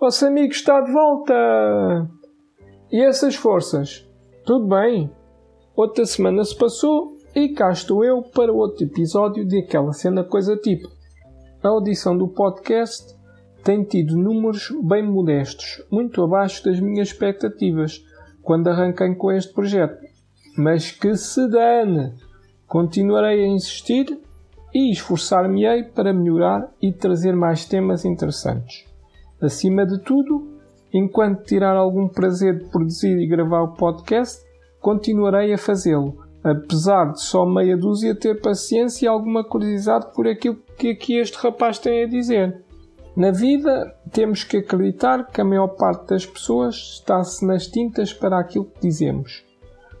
Vosso amigo está de volta! E essas forças? Tudo bem? Outra semana se passou e cá estou eu para outro episódio de aquela cena coisa tipo. A audição do podcast tem tido números bem modestos, muito abaixo das minhas expectativas quando arranquei com este projeto. Mas que se dane! Continuarei a insistir e esforçar-me-ei para melhorar e trazer mais temas interessantes. Acima de tudo, enquanto tirar algum prazer de produzir e gravar o podcast, continuarei a fazê-lo, apesar de só meia dúzia ter paciência e alguma curiosidade por aquilo que aqui este rapaz tem a dizer. Na vida, temos que acreditar que a maior parte das pessoas está-se nas tintas para aquilo que dizemos.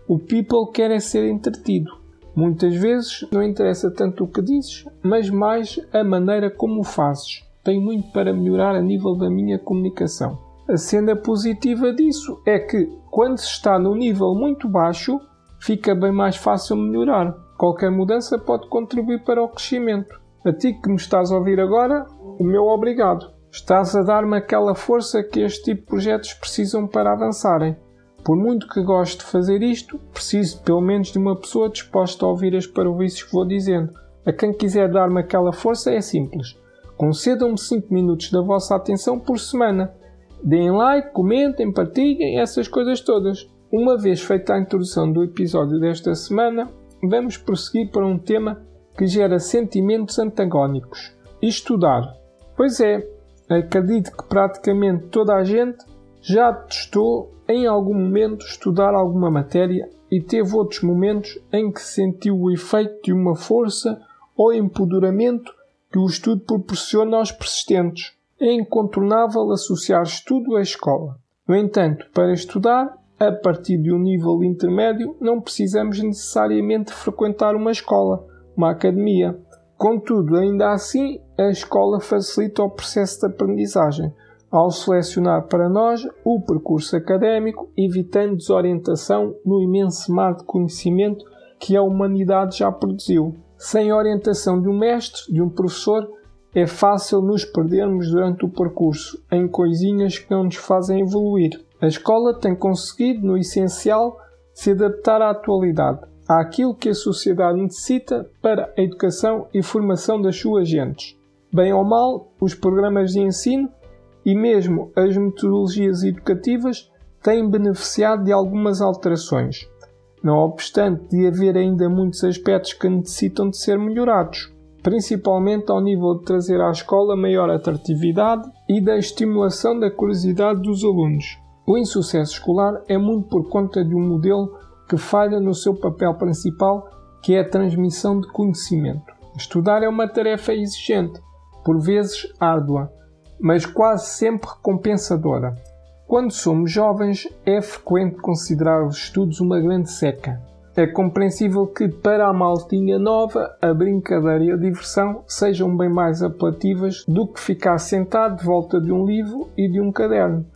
O people quer é ser entretido. Muitas vezes não interessa tanto o que dizes, mas mais a maneira como o fazes. Tenho muito para melhorar a nível da minha comunicação. A cena positiva disso é que, quando se está num nível muito baixo, fica bem mais fácil melhorar. Qualquer mudança pode contribuir para o crescimento. A ti que me estás a ouvir agora, o meu obrigado. Estás a dar-me aquela força que este tipo de projetos precisam para avançarem. Por muito que goste de fazer isto, preciso pelo menos de uma pessoa disposta a ouvir as parvoices que vou dizendo. A quem quiser dar-me aquela força é simples. Concedam-me 5 minutos da vossa atenção por semana. Deem like, comentem, partilhem, essas coisas todas. Uma vez feita a introdução do episódio desta semana, vamos prosseguir para um tema que gera sentimentos antagónicos. Estudar. Pois é, acredito que praticamente toda a gente já testou em algum momento estudar alguma matéria e teve outros momentos em que sentiu o efeito de uma força ou empoderamento que o estudo proporciona aos persistentes. É incontornável associar estudo à escola. No entanto, para estudar, a partir de um nível intermédio, não precisamos necessariamente frequentar uma escola uma academia. Contudo, ainda assim, a escola facilita o processo de aprendizagem ao selecionar para nós o percurso académico, evitando desorientação no imenso mar de conhecimento que a humanidade já produziu. Sem a orientação de um mestre, de um professor, é fácil nos perdermos durante o percurso em coisinhas que não nos fazem evoluir. A escola tem conseguido, no essencial, se adaptar à atualidade, àquilo que a sociedade necessita para a educação e formação das suas gentes. Bem ou mal, os programas de ensino e mesmo as metodologias educativas têm beneficiado de algumas alterações, não obstante de haver ainda muitos aspectos que necessitam de ser melhorados, principalmente ao nível de trazer à escola maior atratividade e da estimulação da curiosidade dos alunos. O insucesso escolar é muito por conta de um modelo que falha no seu papel principal, que é a transmissão de conhecimento. Estudar é uma tarefa exigente, por vezes árdua, mas quase sempre recompensadora. Quando somos jovens, é frequente considerar os estudos uma grande seca. É compreensível que, para a maltinha nova, a brincadeira e a diversão sejam bem mais apelativas do que ficar sentado de volta de um livro e de um caderno.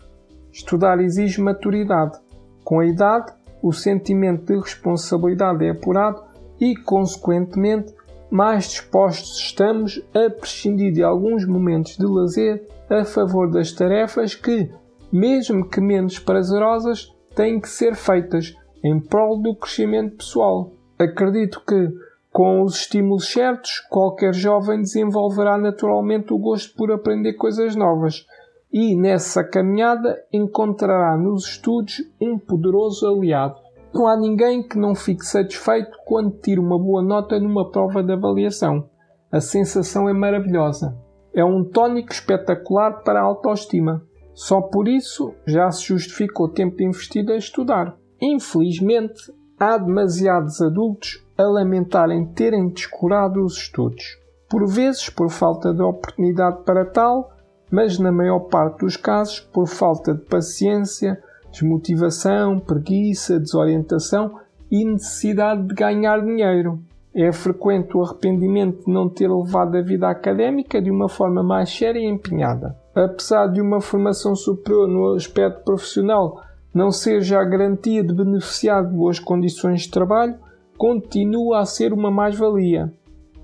Estudar exige maturidade. Com a idade, o sentimento de responsabilidade é apurado e, consequentemente, mais dispostos estamos a prescindir de alguns momentos de lazer a favor das tarefas que, mesmo que menos prazerosas, têm que ser feitas em prol do crescimento pessoal. Acredito que, com os estímulos certos, qualquer jovem desenvolverá naturalmente o gosto por aprender coisas novas e nessa caminhada encontrará nos estudos um poderoso aliado. Não há ninguém que não fique satisfeito quando tira uma boa nota numa prova de avaliação. A sensação é maravilhosa. É um tónico espetacular para a autoestima. Só por isso já se justifica o tempo investido a estudar. Infelizmente, há demasiados adultos a lamentarem terem descurado os estudos. Por vezes por falta de oportunidade para tal, mas na maior parte dos casos por falta de paciência, desmotivação, preguiça, desorientação e necessidade de ganhar dinheiro. É frequente o arrependimento de não ter levado a vida académica de uma forma mais séria e empenhada. Apesar de uma formação superior no aspecto profissional não ser já garantia de beneficiar de boas condições de trabalho, continua a ser uma mais-valia.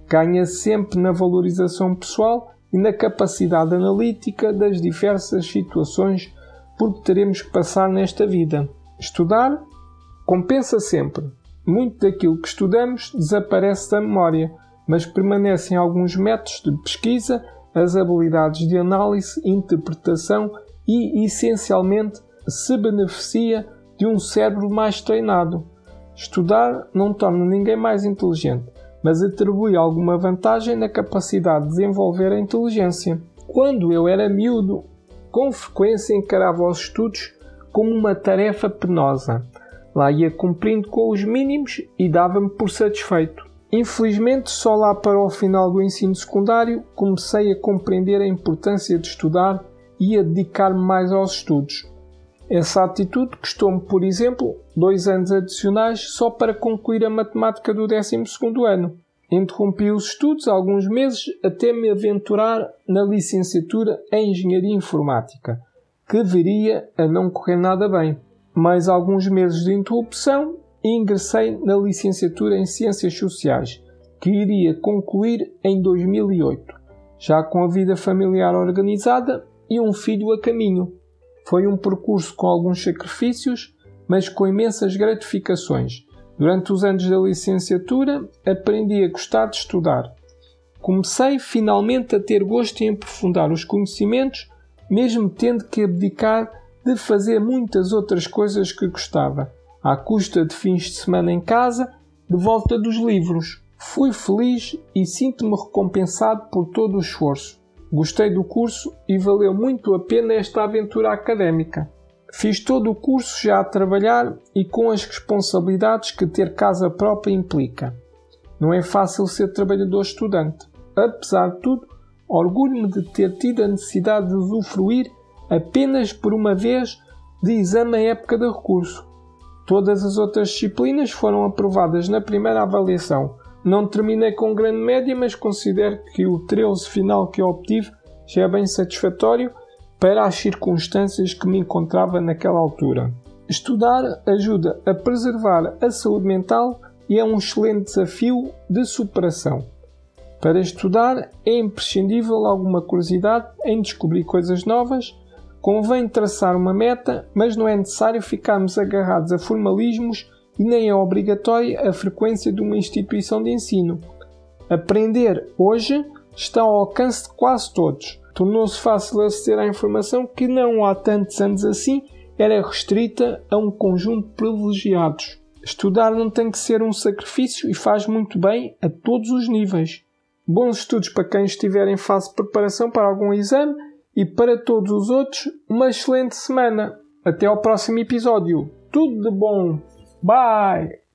Ganha sempre na valorização pessoal e na capacidade analítica das diversas situações por que teremos que passar nesta vida. Estudar compensa sempre. Muito daquilo que estudamos desaparece da memória, mas permanecem alguns métodos de pesquisa, as habilidades de análise, interpretação e, essencialmente, se beneficia de um cérebro mais treinado. Estudar não torna ninguém mais inteligente, mas atribui alguma vantagem na capacidade de desenvolver a inteligência. Quando eu era miúdo, com frequência encarava os estudos como uma tarefa penosa. Lá ia cumprindo com os mínimos e dava-me por satisfeito. Infelizmente, só lá para o final do ensino secundário comecei a compreender a importância de estudar e a dedicar-me mais aos estudos. Essa atitude custou-me, por exemplo, dois anos adicionais só para concluir a matemática do 12 ano. Interrompi os estudos alguns meses até me aventurar na licenciatura em Engenharia Informática, que viria a não correr nada bem. Mais alguns meses de interrupção e ingressei na licenciatura em Ciências Sociais, que iria concluir em 2008, já com a vida familiar organizada e um filho a caminho. Foi um percurso com alguns sacrifícios, mas com imensas gratificações. Durante os anos da licenciatura, aprendi a gostar de estudar. Comecei finalmente a ter gosto em aprofundar os conhecimentos, mesmo tendo que abdicar de fazer muitas outras coisas que gostava, à custa de fins de semana em casa, de volta dos livros. Fui feliz e sinto-me recompensado por todo o esforço. Gostei do curso e valeu muito a pena esta aventura académica. Fiz todo o curso já a trabalhar e com as responsabilidades que ter casa própria implica. Não é fácil ser trabalhador estudante. Apesar de tudo, orgulho-me de ter tido a necessidade de usufruir apenas por uma vez de exame em época de recurso. Todas as outras disciplinas foram aprovadas na primeira avaliação, não terminei com grande média, mas considero que o 13 final que obtive já é bem satisfatório para as circunstâncias que me encontrava naquela altura. Estudar ajuda a preservar a saúde mental e é um excelente desafio de superação. Para estudar é imprescindível alguma curiosidade em descobrir coisas novas, convém traçar uma meta, mas não é necessário ficarmos agarrados a formalismos e nem é obrigatória a frequência de uma instituição de ensino. Aprender hoje está ao alcance de quase todos. Tornou-se fácil aceder à informação que não há tantos anos assim era restrita a um conjunto de privilegiados. Estudar não tem que ser um sacrifício e faz muito bem a todos os níveis. Bons estudos para quem estiver em fase de preparação para algum exame e para todos os outros, uma excelente semana. Até ao próximo episódio. Tudo de bom! Bye.